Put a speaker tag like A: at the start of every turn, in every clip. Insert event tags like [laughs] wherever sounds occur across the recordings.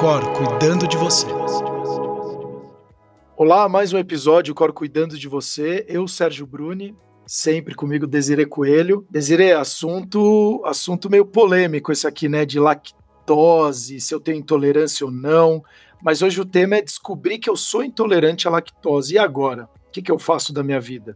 A: Cor cuidando de você. Olá, mais um episódio Cor Cuidando de Você. Eu, Sérgio Bruni, sempre comigo Desire Coelho. Desire, assunto, assunto meio polêmico esse aqui, né, de lactose, se eu tenho intolerância ou não. Mas hoje o tema é descobrir que eu sou intolerante à lactose. E agora? O que, que eu faço da minha vida?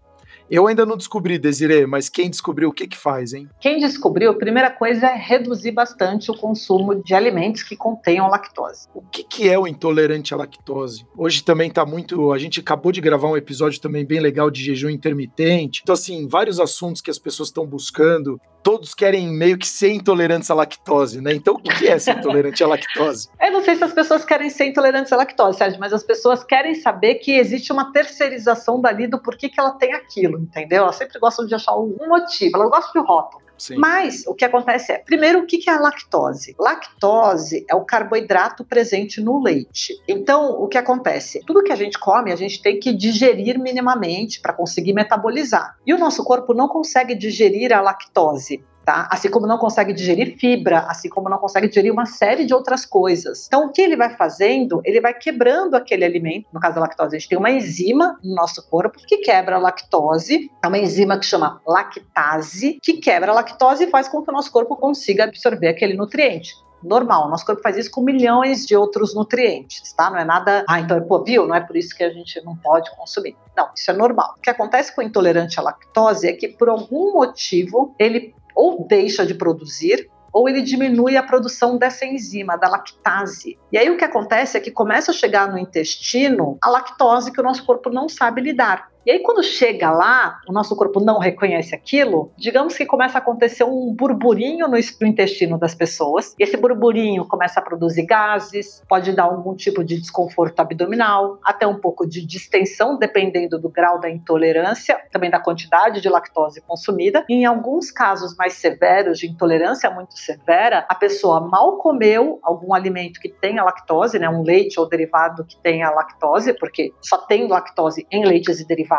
A: Eu ainda não descobri, Desiree, mas quem descobriu o que que faz, hein?
B: Quem descobriu, a primeira coisa é reduzir bastante o consumo de alimentos que contenham lactose.
A: O que que é o intolerante à lactose? Hoje também tá muito, a gente acabou de gravar um episódio também bem legal de jejum intermitente. Então assim, vários assuntos que as pessoas estão buscando todos querem meio que ser intolerantes à lactose, né? Então, o que é ser intolerante à lactose? [laughs]
B: Eu não sei se as pessoas querem ser intolerantes à lactose, Sérgio, mas as pessoas querem saber que existe uma terceirização dali do porquê que ela tem aquilo, entendeu? Elas sempre gostam de achar algum motivo, elas gostam de rótulo. Sim. Mas o que acontece é, primeiro, o que é a lactose? Lactose é o carboidrato presente no leite. Então, o que acontece? Tudo que a gente come, a gente tem que digerir minimamente para conseguir metabolizar. E o nosso corpo não consegue digerir a lactose tá? Assim como não consegue digerir fibra, assim como não consegue digerir uma série de outras coisas. Então, o que ele vai fazendo? Ele vai quebrando aquele alimento. No caso da lactose, a gente tem uma enzima no nosso corpo que quebra a lactose. É uma enzima que chama lactase, que quebra a lactose e faz com que o nosso corpo consiga absorver aquele nutriente normal. Nosso corpo faz isso com milhões de outros nutrientes, tá? Não é nada, ah, então, pô, viu? Não é por isso que a gente não pode consumir. Não, isso é normal. O que acontece com o intolerante à lactose é que, por algum motivo, ele ou deixa de produzir ou ele diminui a produção dessa enzima, da lactase. E aí o que acontece é que começa a chegar no intestino a lactose que o nosso corpo não sabe lidar. E aí, quando chega lá, o nosso corpo não reconhece aquilo, digamos que começa a acontecer um burburinho no intestino das pessoas, e esse burburinho começa a produzir gases, pode dar algum tipo de desconforto abdominal, até um pouco de distensão, dependendo do grau da intolerância, também da quantidade de lactose consumida. E em alguns casos mais severos, de intolerância muito severa, a pessoa mal comeu algum alimento que tenha lactose, né, um leite ou derivado que tenha lactose, porque só tem lactose em leites e derivados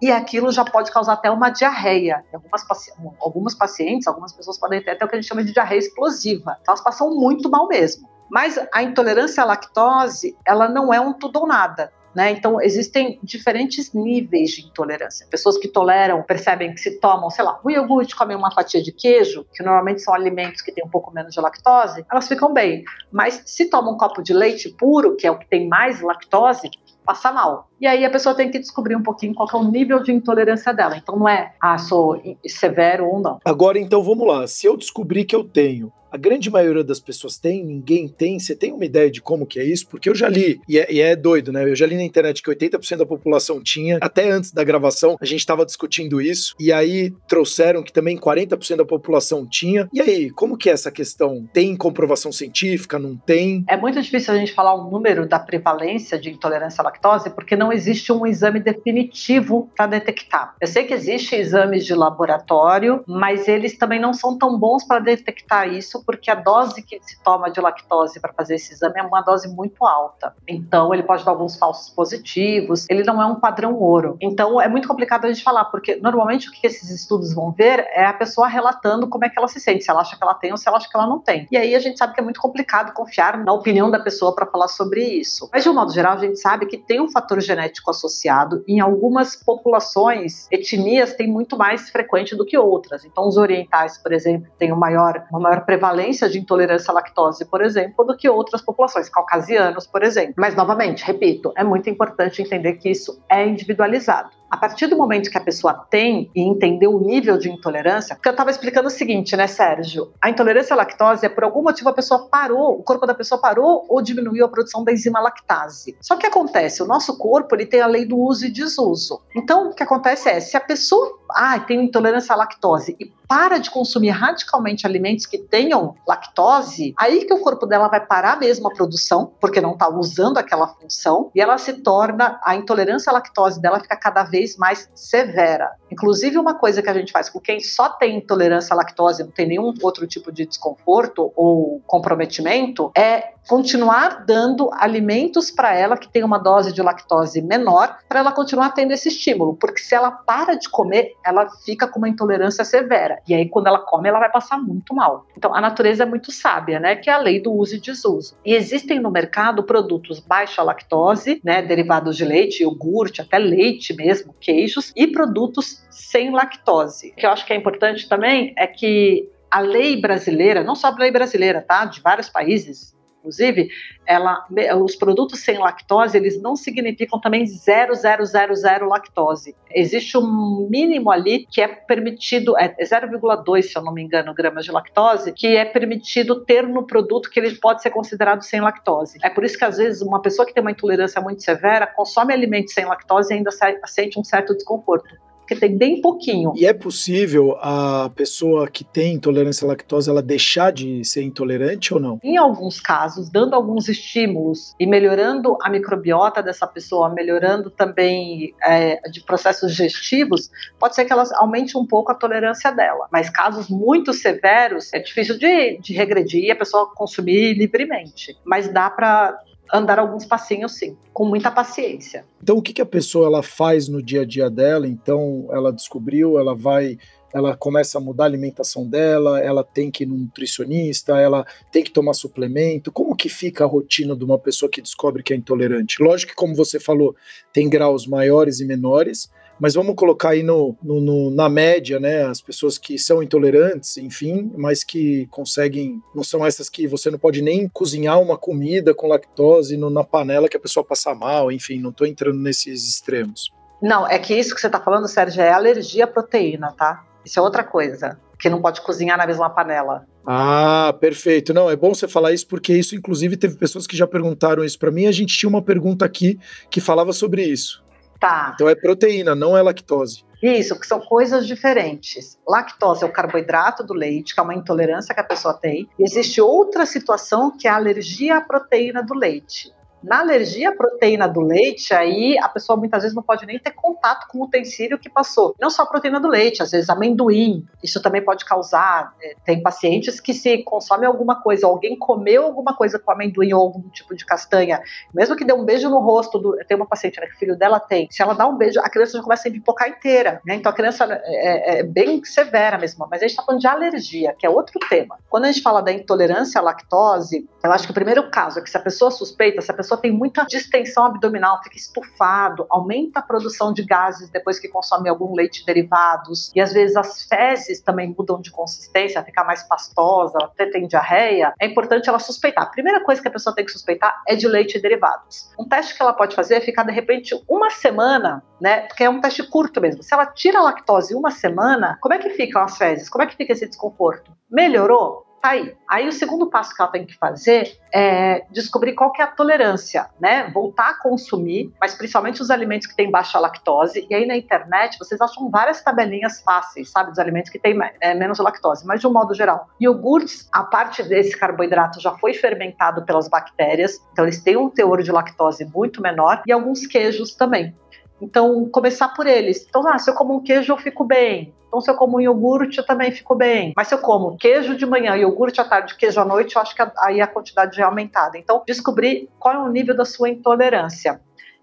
B: e aquilo já pode causar até uma diarreia. Algumas, paci algumas pacientes, algumas pessoas podem ter até o que a gente chama de diarreia explosiva. Então elas passam muito mal mesmo. Mas a intolerância à lactose, ela não é um tudo ou nada. Né? Então, existem diferentes níveis de intolerância. Pessoas que toleram, percebem que se tomam, sei lá, um iogurte, comem uma fatia de queijo, que normalmente são alimentos que têm um pouco menos de lactose, elas ficam bem. Mas se toma um copo de leite puro, que é o que tem mais lactose, passa mal. E aí a pessoa tem que descobrir um pouquinho qual é o nível de intolerância dela. Então não é, ah, sou severo ou não.
A: Agora então vamos lá. Se eu descobrir que eu tenho a grande maioria das pessoas tem, ninguém tem. Você tem uma ideia de como que é isso? Porque eu já li, e é, e é doido, né? Eu já li na internet que 80% da população tinha. Até antes da gravação, a gente estava discutindo isso. E aí trouxeram que também 40% da população tinha. E aí, como que é essa questão? Tem comprovação científica? Não tem?
B: É muito difícil a gente falar o número da prevalência de intolerância à lactose, porque não existe um exame definitivo para detectar. Eu sei que existem exames de laboratório, mas eles também não são tão bons para detectar isso porque a dose que se toma de lactose para fazer esse exame é uma dose muito alta. Então, ele pode dar alguns falsos positivos, ele não é um padrão ouro. Então, é muito complicado a gente falar, porque normalmente o que esses estudos vão ver é a pessoa relatando como é que ela se sente, se ela acha que ela tem ou se ela acha que ela não tem. E aí a gente sabe que é muito complicado confiar na opinião da pessoa para falar sobre isso. Mas, de um modo geral, a gente sabe que tem um fator genético associado. Em algumas populações, etnias têm muito mais frequente do que outras. Então, os orientais, por exemplo, têm uma maior, uma maior prevalência de intolerância à lactose, por exemplo, do que outras populações, caucasianos, por exemplo. Mas, novamente, repito, é muito importante entender que isso é individualizado. A partir do momento que a pessoa tem e entendeu o nível de intolerância, porque eu estava explicando o seguinte, né, Sérgio? A intolerância à lactose é por algum motivo a pessoa parou, o corpo da pessoa parou ou diminuiu a produção da enzima lactase. Só que acontece, o nosso corpo ele tem a lei do uso e desuso. Então, o que acontece é, se a pessoa ah, tem intolerância à lactose e para de consumir radicalmente alimentos que tenham lactose, aí que o corpo dela vai parar mesmo a produção, porque não está usando aquela função, e ela se torna, a intolerância à lactose dela fica cada vez mais severa. Inclusive, uma coisa que a gente faz com quem só tem intolerância à lactose, não tem nenhum outro tipo de desconforto ou comprometimento, é continuar dando alimentos para ela que tem uma dose de lactose menor, para ela continuar tendo esse estímulo, porque se ela para de comer, ela fica com uma intolerância severa. E aí, quando ela come, ela vai passar muito mal. Então, a natureza é muito sábia, né? Que é a lei do uso e desuso. E existem no mercado produtos baixa lactose, né? Derivados de leite, iogurte, até leite mesmo, queijos, e produtos sem lactose. O que eu acho que é importante também é que a lei brasileira, não só a lei brasileira, tá? De vários países, inclusive, ela, os produtos sem lactose, eles não significam também 0,000 lactose. Existe um mínimo ali que é permitido, é 0,2, se eu não me engano, gramas de lactose, que é permitido ter no produto que ele pode ser considerado sem lactose. É por isso que, às vezes, uma pessoa que tem uma intolerância muito severa consome alimentos sem lactose e ainda sente um certo desconforto porque tem bem pouquinho.
A: E é possível a pessoa que tem intolerância à lactose ela deixar de ser intolerante ou não?
B: Em alguns casos, dando alguns estímulos e melhorando a microbiota dessa pessoa, melhorando também é, de processos digestivos, pode ser que ela aumente um pouco a tolerância dela. Mas casos muito severos, é difícil de, de regredir e a pessoa consumir livremente. Mas dá para andar alguns passinhos sim, com muita paciência.
A: Então o que, que a pessoa ela faz no dia a dia dela? Então ela descobriu, ela vai ela começa a mudar a alimentação dela, ela tem que ir num nutricionista, ela tem que tomar suplemento. Como que fica a rotina de uma pessoa que descobre que é intolerante? Lógico que, como você falou, tem graus maiores e menores, mas vamos colocar aí no, no, no, na média, né, as pessoas que são intolerantes, enfim, mas que conseguem, não são essas que você não pode nem cozinhar uma comida com lactose no, na panela que a pessoa passa mal, enfim, não estou entrando nesses extremos.
B: Não, é que isso que você está falando, Sérgio, é alergia à proteína, tá? Isso é outra coisa, que não pode cozinhar na mesma panela.
A: Ah, perfeito. Não, é bom você falar isso porque isso, inclusive, teve pessoas que já perguntaram isso para mim. A gente tinha uma pergunta aqui que falava sobre isso.
B: Tá.
A: Então é proteína, não é lactose.
B: Isso, que são coisas diferentes. Lactose é o carboidrato do leite, que é uma intolerância que a pessoa tem. E existe outra situação que é a alergia à proteína do leite. Na alergia à proteína do leite, aí a pessoa muitas vezes não pode nem ter contato com o utensílio que passou. Não só a proteína do leite, às vezes amendoim, isso também pode causar. É, tem pacientes que se consome alguma coisa, alguém comeu alguma coisa com amendoim ou algum tipo de castanha, mesmo que dê um beijo no rosto, do, tem uma paciente né, que o filho dela tem, se ela dá um beijo, a criança já começa a pipocar inteira, né? Então a criança é, é, é bem severa mesmo, mas a gente está falando de alergia, que é outro tema. Quando a gente fala da intolerância à lactose, eu acho que o primeiro caso é que se a pessoa suspeita, se a pessoa pessoa tem muita distensão abdominal, fica estufado, aumenta a produção de gases depois que consome algum leite derivados, e às vezes as fezes também mudam de consistência, fica mais pastosa, até tem diarreia, é importante ela suspeitar. A primeira coisa que a pessoa tem que suspeitar é de leite derivados. Um teste que ela pode fazer é ficar de repente uma semana, né? Porque é um teste curto mesmo. Se ela tira a lactose uma semana, como é que ficam as fezes? Como é que fica esse desconforto? Melhorou? Aí. Aí o segundo passo que ela tem que fazer é descobrir qual que é a tolerância, né? Voltar a consumir, mas principalmente os alimentos que têm baixa lactose. E aí na internet vocês acham várias tabelinhas fáceis, sabe, dos alimentos que têm é, menos lactose, mas de um modo geral. Iogurtes, a parte desse carboidrato já foi fermentado pelas bactérias, então eles têm um teor de lactose muito menor e alguns queijos também. Então, começar por eles. Então, ah, se eu como um queijo, eu fico bem. Então, se eu como um iogurte, também fico bem. Mas se eu como queijo de manhã, iogurte à tarde, queijo à noite, eu acho que aí a quantidade já é aumentada. Então, descobrir qual é o nível da sua intolerância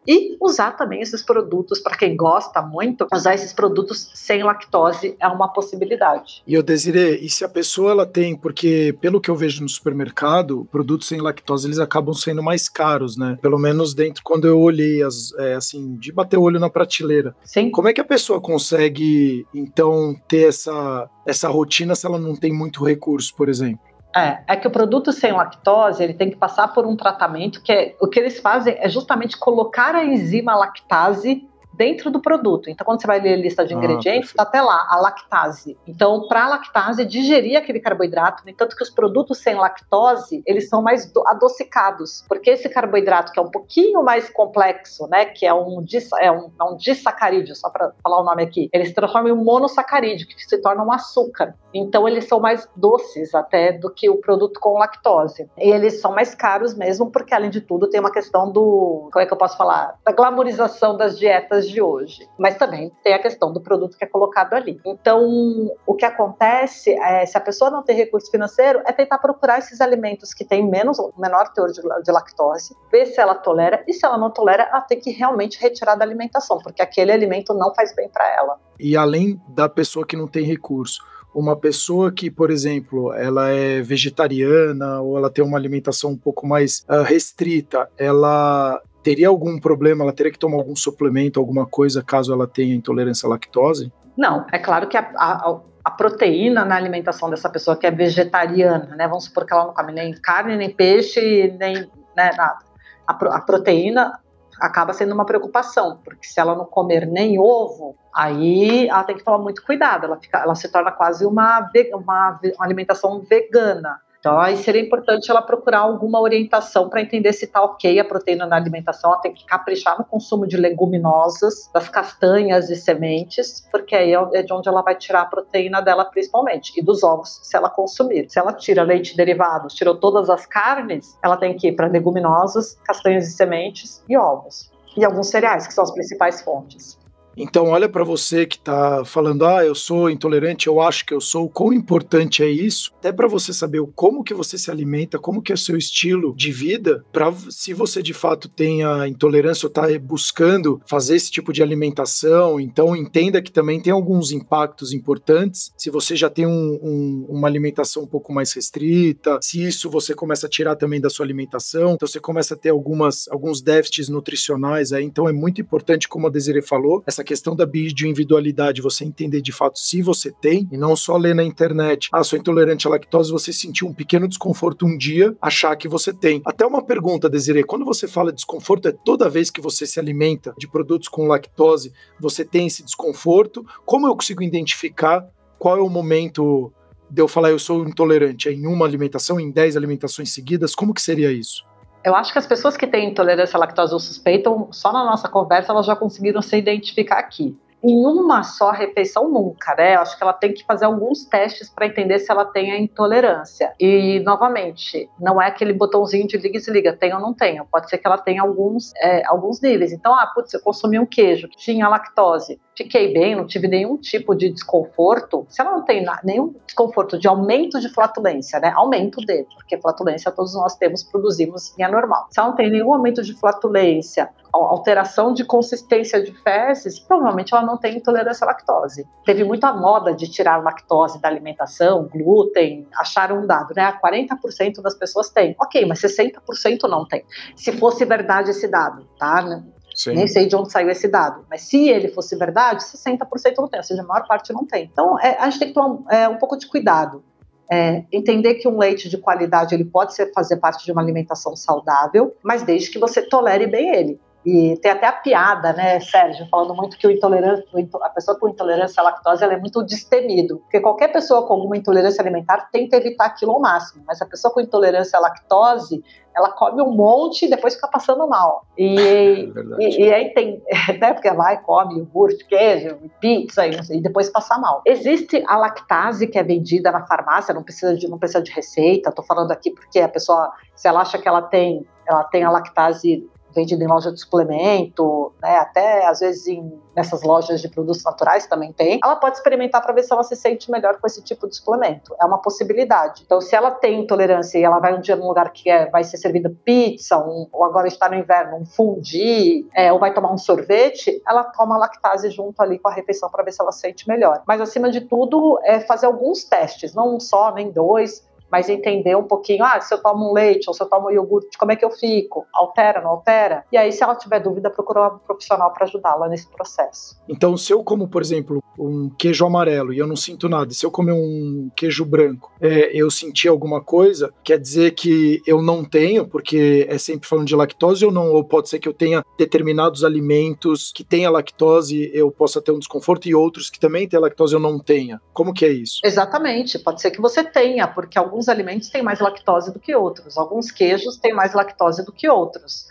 B: e usar também esses produtos para quem gosta muito, usar esses produtos sem lactose é uma possibilidade.
A: E eu desirei, e se a pessoa ela tem, porque pelo que eu vejo no supermercado, produtos sem lactose eles acabam sendo mais caros, né? Pelo menos dentro quando eu olhei as, é, assim, de bater o olho na prateleira.
B: Sim.
A: Como é que a pessoa consegue então ter essa essa rotina se ela não tem muito recurso, por exemplo?
B: É, é que o produto sem lactose ele tem que passar por um tratamento que é, o que eles fazem é justamente colocar a enzima lactase dentro do produto. Então, quando você vai ler a lista de ah, ingredientes, está até lá a lactase. Então, para a lactase digerir aquele carboidrato, no entanto que os produtos sem lactose, eles são mais adocicados, porque esse carboidrato que é um pouquinho mais complexo, né, que é um, é um, é um disacarídeo, só para falar o nome aqui, ele se transforma em um monossacarídeo, que se torna um açúcar. Então, eles são mais doces até do que o produto com lactose. E eles são mais caros mesmo, porque além de tudo tem uma questão do, como é que eu posso falar, da glamorização das dietas de hoje. Mas também tem a questão do produto que é colocado ali. Então, o que acontece é, se a pessoa não tem recurso financeiro, é tentar procurar esses alimentos que têm menos, menor teor de, de lactose, ver se ela tolera e se ela não tolera, ela tem que realmente retirar da alimentação, porque aquele alimento não faz bem para ela.
A: E além da pessoa que não tem recurso, uma pessoa que, por exemplo, ela é vegetariana ou ela tem uma alimentação um pouco mais uh, restrita, ela teria algum problema? Ela teria que tomar algum suplemento, alguma coisa, caso ela tenha intolerância à lactose?
B: Não, é claro que a, a, a proteína na alimentação dessa pessoa que é vegetariana, né? Vamos supor que ela não come nem carne, nem peixe, nem né, nada. A, a proteína acaba sendo uma preocupação, porque se ela não comer nem ovo, aí ela tem que tomar muito cuidado, ela, fica, ela se torna quase uma, uma, alimentação vegana. Então, aí seria importante ela procurar alguma orientação para entender se está ok a proteína na alimentação. Ela tem que caprichar no consumo de leguminosas, das castanhas e sementes, porque aí é de onde ela vai tirar a proteína dela principalmente, e dos ovos, se ela consumir. Se ela tira leite derivados, tirou todas as carnes, ela tem que ir para leguminosas, castanhas e sementes e ovos. E alguns cereais, que são as principais fontes.
A: Então, olha para você que está falando, ah, eu sou intolerante, eu acho que eu sou, quão importante é isso, até para você saber como que você se alimenta, como que é o seu estilo de vida, para se você de fato tenha intolerância ou está buscando fazer esse tipo de alimentação, então entenda que também tem alguns impactos importantes. Se você já tem um, um, uma alimentação um pouco mais restrita, se isso você começa a tirar também da sua alimentação, então você começa a ter algumas, alguns déficits nutricionais aí, então é muito importante, como a Desiree falou, essa questão da bioindividualidade, você entender de fato se você tem, e não só ler na internet, ah, sou intolerante à lactose, você sentir um pequeno desconforto um dia, achar que você tem. Até uma pergunta, Desiree, quando você fala desconforto, é toda vez que você se alimenta de produtos com lactose, você tem esse desconforto? Como eu consigo identificar qual é o momento de eu falar eu sou intolerante? É em uma alimentação, em dez alimentações seguidas? Como que seria isso?
B: Eu acho que as pessoas que têm intolerância à lactose ou suspeitam, só na nossa conversa elas já conseguiram se identificar aqui em uma só refeição nunca, né? Eu acho que ela tem que fazer alguns testes para entender se ela tem a intolerância. E, novamente, não é aquele botãozinho de liga e desliga, tem ou não tem. Pode ser que ela tenha alguns, é, alguns níveis. Então, ah, putz, eu consumi um queijo que tinha lactose, fiquei bem, não tive nenhum tipo de desconforto. Se ela não tem nenhum desconforto de aumento de flatulência, né? Aumento de, porque flatulência todos nós temos, produzimos e é normal. Se ela não tem nenhum aumento de flatulência, alteração de consistência de fezes, provavelmente ela não tem intolerância à lactose. Teve muita moda de tirar lactose da alimentação, glúten, acharam um dado, né? 40% das pessoas têm. Ok, mas 60% não tem. Se fosse verdade esse dado, tá? Sim. Nem sei de onde saiu esse dado, mas se ele fosse verdade, 60% não tem, ou seja, a maior parte não tem. Então, é, a gente tem que tomar é, um pouco de cuidado. É, entender que um leite de qualidade ele pode ser, fazer parte de uma alimentação saudável, mas desde que você tolere bem ele. E tem até a piada, né, Sérgio, falando muito que o intolerante, a pessoa com intolerância à lactose ela é muito destemido. Porque qualquer pessoa com alguma intolerância alimentar tenta evitar aquilo ao máximo. Mas a pessoa com intolerância à lactose, ela come um monte e depois fica passando mal. E, [laughs] é e, e, aí tem, [laughs] né, porque vai, come iogurte, queijo, pizza e, e, depois passa mal. Existe a lactase que é vendida na farmácia, não precisa de, não precisa de receita, tô falando aqui porque a pessoa, se ela acha que ela tem, ela tem a lactase vendido em loja de suplemento, né, até às vezes em, nessas lojas de produtos naturais também tem, ela pode experimentar para ver se ela se sente melhor com esse tipo de suplemento. É uma possibilidade. Então, se ela tem intolerância e ela vai um dia num lugar que é, vai ser servida pizza, um, ou agora está no inverno, um fundi, é, ou vai tomar um sorvete, ela toma lactase junto ali com a refeição para ver se ela se sente melhor. Mas, acima de tudo, é fazer alguns testes, não um só, nem dois, mas entender um pouquinho, ah, se eu tomo um leite ou se eu tomo um iogurte, como é que eu fico? Altera, não altera? E aí, se ela tiver dúvida, procurar um profissional para ajudá-la nesse processo.
A: Então, se eu como, por exemplo, um queijo amarelo e eu não sinto nada, se eu comer um queijo branco, é, eu senti alguma coisa, quer dizer que eu não tenho, porque é sempre falando de lactose ou não, ou pode ser que eu tenha determinados alimentos que tenha lactose, eu possa ter um desconforto e outros que também têm lactose eu não tenha. Como que é isso?
B: Exatamente, pode ser que você tenha, porque alguns alimentos têm mais lactose do que outros, alguns queijos têm mais lactose do que outros.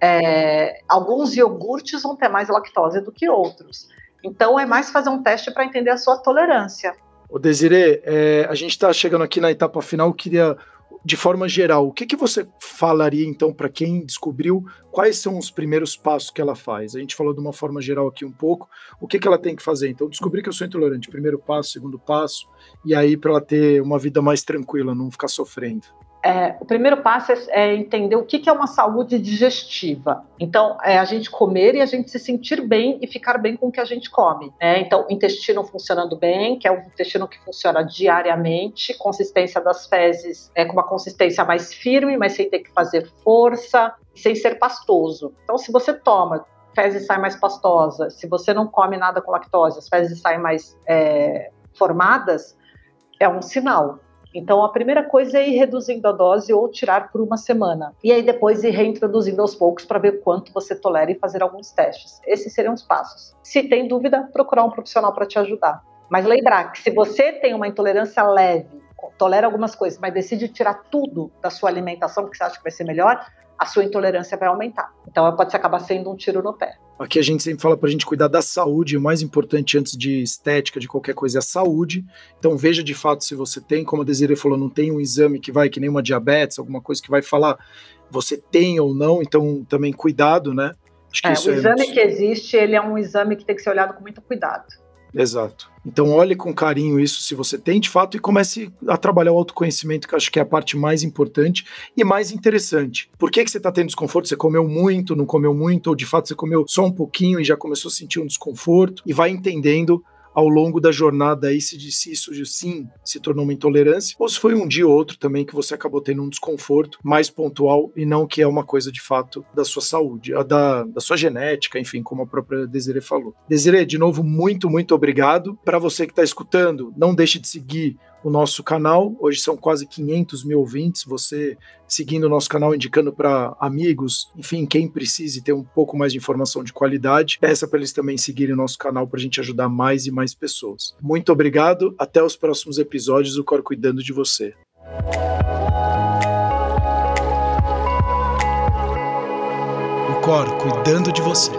B: É, alguns iogurtes vão ter mais lactose do que outros. Então é mais fazer um teste para entender a sua tolerância.
A: O Desiree, é, a gente está chegando aqui na etapa final. Eu queria, de forma geral, o que, que você falaria então para quem descobriu quais são os primeiros passos que ela faz? A gente falou de uma forma geral aqui um pouco. O que, que ela tem que fazer? Então, descobrir que eu sou intolerante, primeiro passo, segundo passo, e aí para ela ter uma vida mais tranquila, não ficar sofrendo
B: é, o primeiro passo é, é, entender o que, que é uma saúde digestiva. Então, é a gente comer e a gente se sentir bem e ficar bem com o que a gente come. Né? Então, intestino funcionando bem, que é um intestino que funciona diariamente, consistência das fezes é com uma consistência mais firme, mas sem ter que fazer força, sem ser pastoso. Então, se você toma fezes sai mais pastosa, se você não come nada com lactose, as fezes saem mais é, formadas, é um sinal. Então, a primeira coisa é ir reduzindo a dose ou tirar por uma semana. E aí, depois, ir reintroduzindo aos poucos para ver quanto você tolera e fazer alguns testes. Esses seriam os passos. Se tem dúvida, procurar um profissional para te ajudar. Mas lembrar que se você tem uma intolerância leve, tolera algumas coisas, mas decide tirar tudo da sua alimentação, porque você acha que vai ser melhor, a sua intolerância vai aumentar. Então pode acabar sendo um tiro no pé.
A: Aqui a gente sempre fala para a gente cuidar da saúde, o mais importante antes de estética, de qualquer coisa, é a saúde. Então veja de fato se você tem, como a Desiree falou, não tem um exame que vai, que nem uma diabetes, alguma coisa que vai falar você tem ou não, então também cuidado, né?
B: É, o é exame que existe, ele é um exame que tem que ser olhado com muito cuidado.
A: Exato. Então olhe com carinho isso se você tem de fato e comece a trabalhar o autoconhecimento, que acho que é a parte mais importante e mais interessante. Por que, que você está tendo desconforto? Você comeu muito, não comeu muito, ou de fato você comeu só um pouquinho e já começou a sentir um desconforto, e vai entendendo ao longo da jornada aí se, se isso sim se tornou uma intolerância, ou se foi um dia ou outro também que você acabou tendo um desconforto mais pontual e não que é uma coisa de fato da sua saúde, da, da sua genética, enfim, como a própria Desiree falou. Desiree, de novo, muito, muito obrigado. Para você que está escutando, não deixe de seguir o nosso canal. Hoje são quase 500 mil ouvintes. Você seguindo o nosso canal, indicando para amigos, enfim, quem precise ter um pouco mais de informação de qualidade, peça para eles também seguirem o nosso canal para a gente ajudar mais e mais pessoas. Muito obrigado. Até os próximos episódios do Cor Cuidando de Você. O Cor Cuidando de Você.